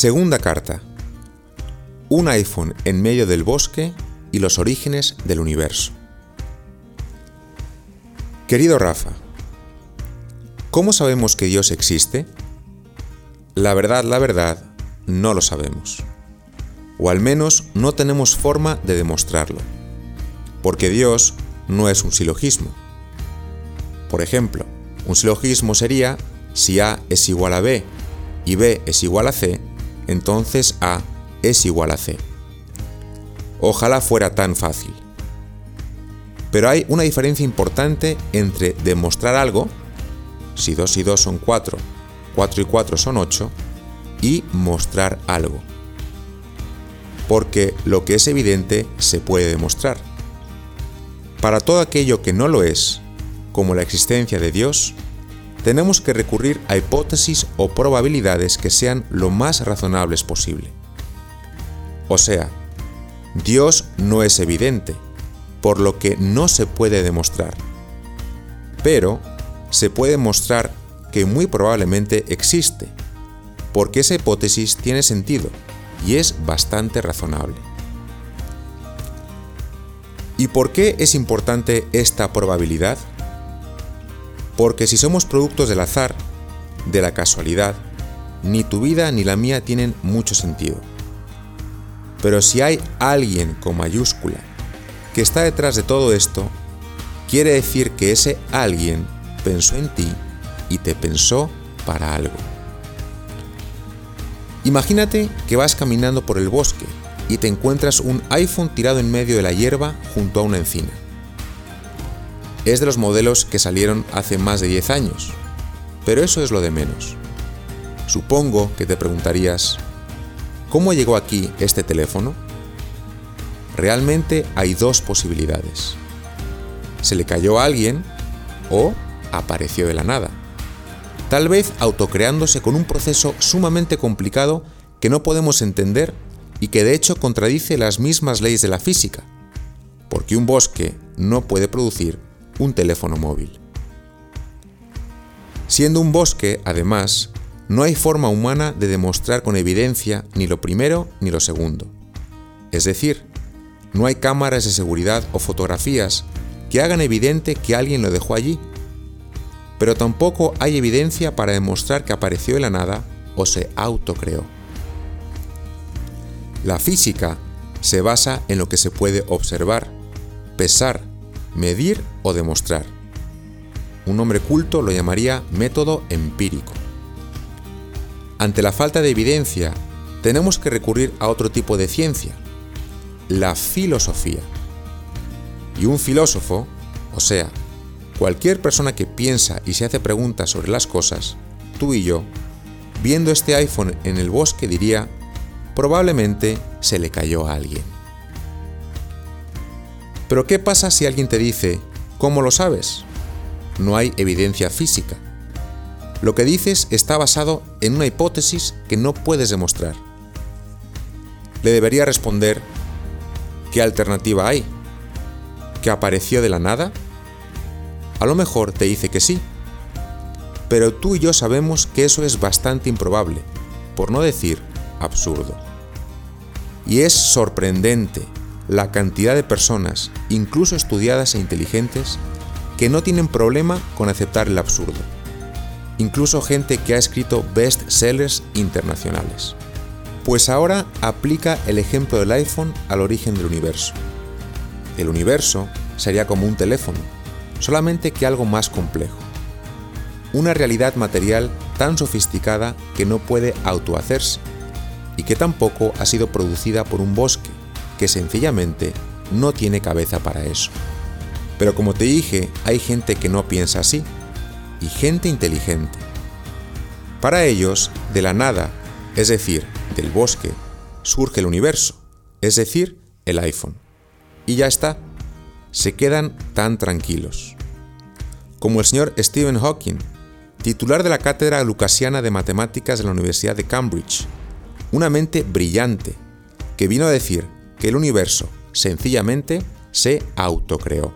Segunda carta. Un iPhone en medio del bosque y los orígenes del universo. Querido Rafa, ¿cómo sabemos que Dios existe? La verdad, la verdad, no lo sabemos. O al menos no tenemos forma de demostrarlo. Porque Dios no es un silogismo. Por ejemplo, un silogismo sería si A es igual a B y B es igual a C, entonces A es igual a C. Ojalá fuera tan fácil. Pero hay una diferencia importante entre demostrar algo, si 2 y 2 son 4, 4 y 4 son 8, y mostrar algo. Porque lo que es evidente se puede demostrar. Para todo aquello que no lo es, como la existencia de Dios, tenemos que recurrir a hipótesis o probabilidades que sean lo más razonables posible. O sea, Dios no es evidente, por lo que no se puede demostrar. Pero se puede mostrar que muy probablemente existe, porque esa hipótesis tiene sentido y es bastante razonable. ¿Y por qué es importante esta probabilidad? Porque si somos productos del azar, de la casualidad, ni tu vida ni la mía tienen mucho sentido. Pero si hay alguien con mayúscula que está detrás de todo esto, quiere decir que ese alguien pensó en ti y te pensó para algo. Imagínate que vas caminando por el bosque y te encuentras un iPhone tirado en medio de la hierba junto a una encina. Es de los modelos que salieron hace más de 10 años, pero eso es lo de menos. Supongo que te preguntarías, ¿cómo llegó aquí este teléfono? Realmente hay dos posibilidades. Se le cayó a alguien o apareció de la nada. Tal vez autocreándose con un proceso sumamente complicado que no podemos entender y que de hecho contradice las mismas leyes de la física, porque un bosque no puede producir un teléfono móvil. Siendo un bosque, además, no hay forma humana de demostrar con evidencia ni lo primero ni lo segundo. Es decir, no hay cámaras de seguridad o fotografías que hagan evidente que alguien lo dejó allí. Pero tampoco hay evidencia para demostrar que apareció de la nada o se autocreó. La física se basa en lo que se puede observar, pesar medir o demostrar. Un hombre culto lo llamaría método empírico. Ante la falta de evidencia, tenemos que recurrir a otro tipo de ciencia, la filosofía. Y un filósofo, o sea, cualquier persona que piensa y se hace preguntas sobre las cosas, tú y yo, viendo este iPhone en el bosque diría, probablemente se le cayó a alguien. Pero ¿qué pasa si alguien te dice, ¿cómo lo sabes? No hay evidencia física. Lo que dices está basado en una hipótesis que no puedes demostrar. Le debería responder, ¿qué alternativa hay? ¿Que apareció de la nada? A lo mejor te dice que sí. Pero tú y yo sabemos que eso es bastante improbable, por no decir absurdo. Y es sorprendente la cantidad de personas, incluso estudiadas e inteligentes, que no tienen problema con aceptar el absurdo. Incluso gente que ha escrito best-sellers internacionales. Pues ahora aplica el ejemplo del iPhone al origen del universo. El universo sería como un teléfono, solamente que algo más complejo. Una realidad material tan sofisticada que no puede autohacerse y que tampoco ha sido producida por un bosque, que sencillamente no tiene cabeza para eso. Pero como te dije, hay gente que no piensa así, y gente inteligente. Para ellos, de la nada, es decir, del bosque, surge el universo, es decir, el iPhone. Y ya está, se quedan tan tranquilos. Como el señor Stephen Hawking, titular de la Cátedra Lucasiana de Matemáticas de la Universidad de Cambridge, una mente brillante, que vino a decir que el universo sencillamente se autocreó.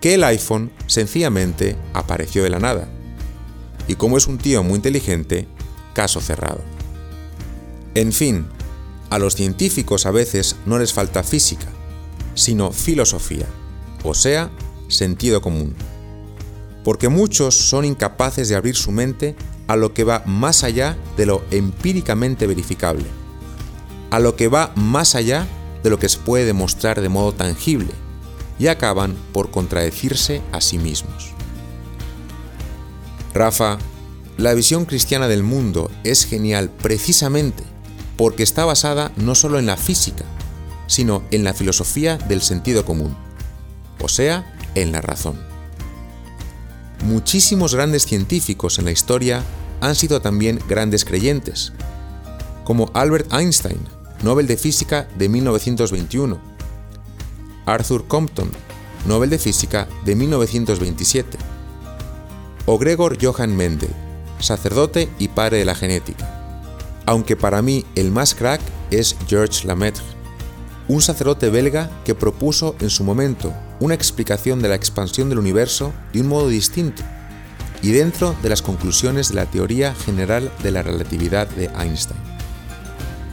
Que el iPhone sencillamente apareció de la nada. Y como es un tío muy inteligente, caso cerrado. En fin, a los científicos a veces no les falta física, sino filosofía, o sea, sentido común. Porque muchos son incapaces de abrir su mente a lo que va más allá de lo empíricamente verificable, a lo que va más allá de lo que se puede demostrar de modo tangible, y acaban por contradecirse a sí mismos. Rafa, la visión cristiana del mundo es genial precisamente porque está basada no solo en la física, sino en la filosofía del sentido común, o sea, en la razón. Muchísimos grandes científicos en la historia han sido también grandes creyentes, como Albert Einstein, Nobel de Física de 1921, Arthur Compton, Nobel de Física de 1927, o Gregor Johann Mendel, sacerdote y padre de la genética. Aunque para mí el más crack es Georges Lemaitre, un sacerdote belga que propuso en su momento una explicación de la expansión del universo de un modo distinto y dentro de las conclusiones de la teoría general de la relatividad de Einstein.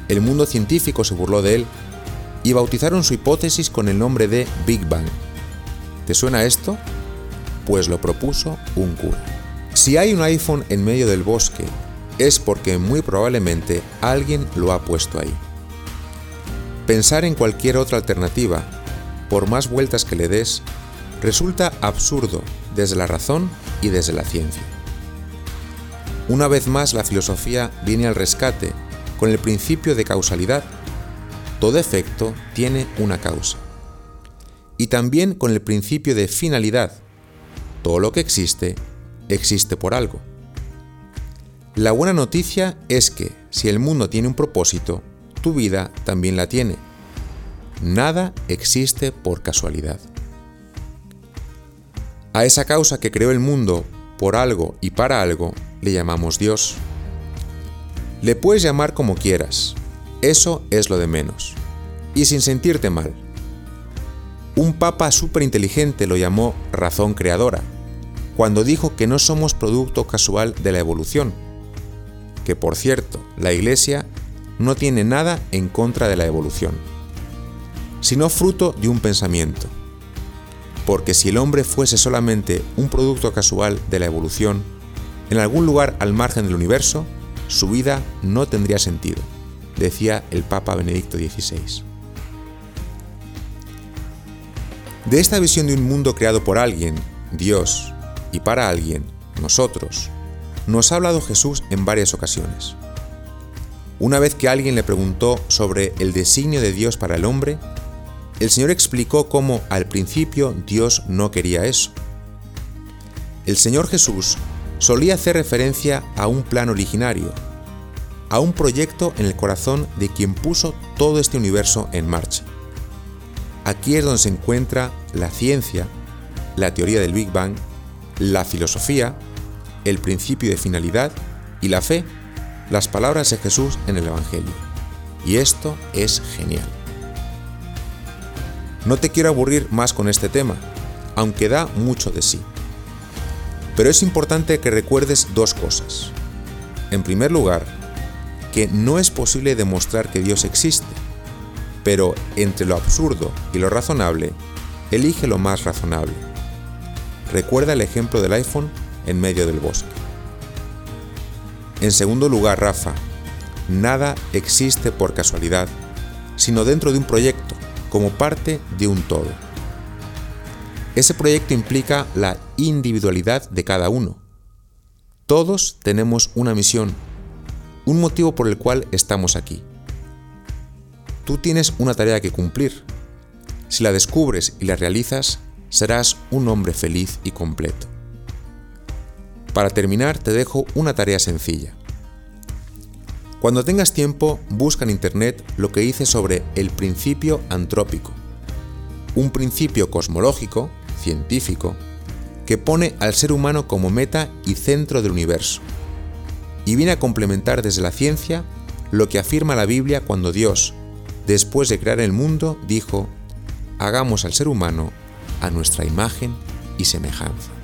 El mundo científico se burló de él y bautizaron su hipótesis con el nombre de Big Bang. ¿Te suena esto? Pues lo propuso un cura. Si hay un iPhone en medio del bosque, es porque muy probablemente alguien lo ha puesto ahí. Pensar en cualquier otra alternativa, por más vueltas que le des, resulta absurdo desde la razón y desde la ciencia. Una vez más la filosofía viene al rescate con el principio de causalidad. Todo efecto tiene una causa. Y también con el principio de finalidad. Todo lo que existe, existe por algo. La buena noticia es que, si el mundo tiene un propósito, tu vida también la tiene. Nada existe por casualidad. A esa causa que creó el mundo por algo y para algo le llamamos Dios. Le puedes llamar como quieras, eso es lo de menos, y sin sentirte mal. Un papa superinteligente lo llamó razón creadora, cuando dijo que no somos producto casual de la evolución, que por cierto, la Iglesia no tiene nada en contra de la evolución, sino fruto de un pensamiento. Porque si el hombre fuese solamente un producto casual de la evolución, en algún lugar al margen del universo, su vida no tendría sentido, decía el Papa Benedicto XVI. De esta visión de un mundo creado por alguien, Dios, y para alguien, nosotros, nos ha hablado Jesús en varias ocasiones. Una vez que alguien le preguntó sobre el designio de Dios para el hombre, el Señor explicó cómo al principio Dios no quería eso. El Señor Jesús solía hacer referencia a un plan originario, a un proyecto en el corazón de quien puso todo este universo en marcha. Aquí es donde se encuentra la ciencia, la teoría del Big Bang, la filosofía, el principio de finalidad y la fe, las palabras de Jesús en el Evangelio. Y esto es genial. No te quiero aburrir más con este tema, aunque da mucho de sí. Pero es importante que recuerdes dos cosas. En primer lugar, que no es posible demostrar que Dios existe, pero entre lo absurdo y lo razonable, elige lo más razonable. Recuerda el ejemplo del iPhone en medio del bosque. En segundo lugar, Rafa, nada existe por casualidad, sino dentro de un proyecto, como parte de un todo. Ese proyecto implica la individualidad de cada uno. Todos tenemos una misión, un motivo por el cual estamos aquí. Tú tienes una tarea que cumplir. Si la descubres y la realizas, serás un hombre feliz y completo. Para terminar, te dejo una tarea sencilla. Cuando tengas tiempo, busca en Internet lo que hice sobre el principio antrópico, un principio cosmológico científico que pone al ser humano como meta y centro del universo, y viene a complementar desde la ciencia lo que afirma la Biblia cuando Dios, después de crear el mundo, dijo, hagamos al ser humano a nuestra imagen y semejanza.